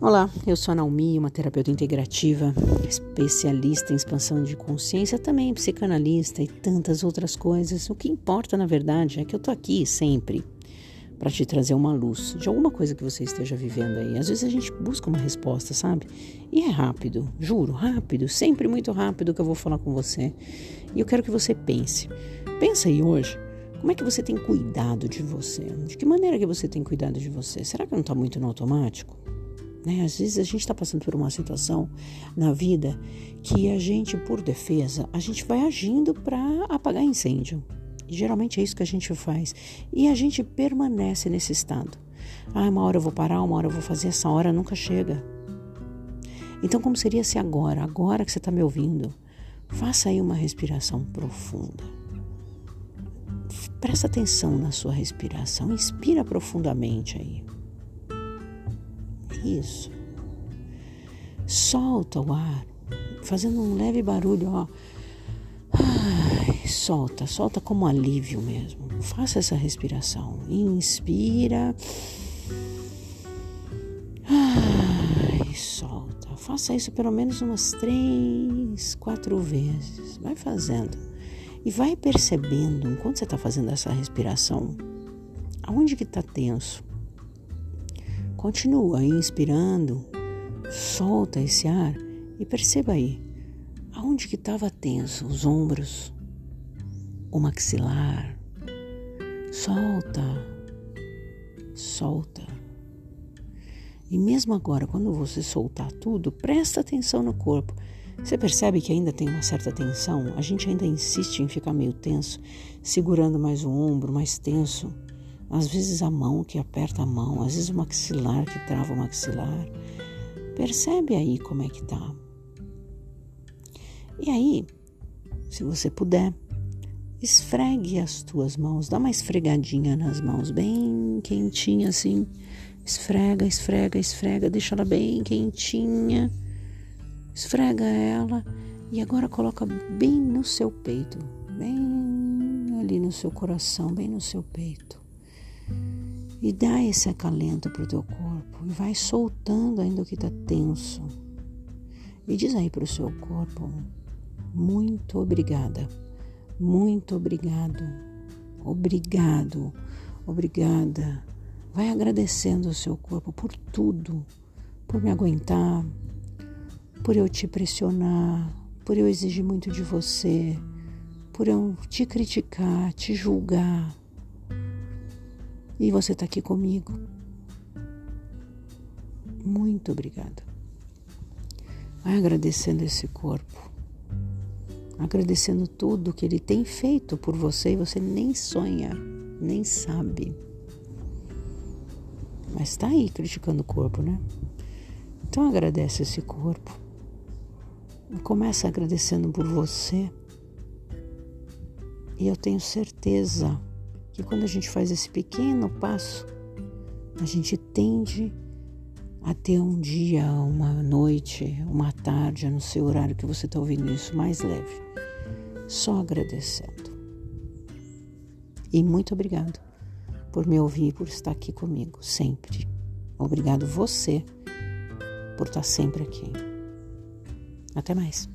Olá, eu sou a Naomi, uma terapeuta integrativa, especialista em expansão de consciência, também psicanalista e tantas outras coisas. O que importa, na verdade, é que eu tô aqui sempre para te trazer uma luz de alguma coisa que você esteja vivendo aí. Às vezes a gente busca uma resposta, sabe? E é rápido, juro, rápido, sempre muito rápido que eu vou falar com você. E eu quero que você pense. Pensa aí hoje, como é que você tem cuidado de você? De que maneira que você tem cuidado de você? Será que não está muito no automático? Né? Às vezes a gente está passando por uma situação na vida que a gente, por defesa, a gente vai agindo para apagar incêndio. Geralmente é isso que a gente faz. E a gente permanece nesse estado. Ah, uma hora eu vou parar, uma hora eu vou fazer, essa hora nunca chega. Então, como seria se agora, agora que você está me ouvindo, faça aí uma respiração profunda. Presta atenção na sua respiração, inspira profundamente aí. Isso. Solta o ar, fazendo um leve barulho, ó. Ai, solta, solta como alívio mesmo. Faça essa respiração. Inspira. Ai, solta. Faça isso pelo menos umas três, quatro vezes. Vai fazendo. E vai percebendo, enquanto você está fazendo essa respiração, aonde que está tenso, Continua inspirando, solta esse ar e perceba aí aonde que estava tenso, os ombros, o maxilar. Solta, solta. E mesmo agora, quando você soltar tudo, presta atenção no corpo. Você percebe que ainda tem uma certa tensão? A gente ainda insiste em ficar meio tenso, segurando mais o ombro, mais tenso. Às vezes a mão que aperta a mão, às vezes o maxilar que trava o maxilar. Percebe aí como é que tá. E aí, se você puder, esfregue as tuas mãos, dá uma esfregadinha nas mãos, bem quentinha assim. Esfrega, esfrega, esfrega, deixa ela bem quentinha. Esfrega ela e agora coloca bem no seu peito, bem ali no seu coração, bem no seu peito. E dá esse acalento para o teu corpo e vai soltando ainda o que está tenso. E diz aí para o seu corpo: muito obrigada, muito obrigado, obrigado, obrigada. Vai agradecendo o seu corpo por tudo, por me aguentar, por eu te pressionar, por eu exigir muito de você, por eu te criticar, te julgar e você está aqui comigo. Muito obrigada. Vai agradecendo esse corpo, agradecendo tudo que ele tem feito por você e você nem sonha, nem sabe. Mas está aí criticando o corpo, né? Então agradece esse corpo. Começa agradecendo por você. E eu tenho certeza que quando a gente faz esse pequeno passo, a gente tende a ter um dia, uma noite, uma tarde, no seu horário que você está ouvindo isso, mais leve. Só agradecendo. E muito obrigado por me ouvir, por estar aqui comigo, sempre. Obrigado você por estar sempre aqui. Até mais.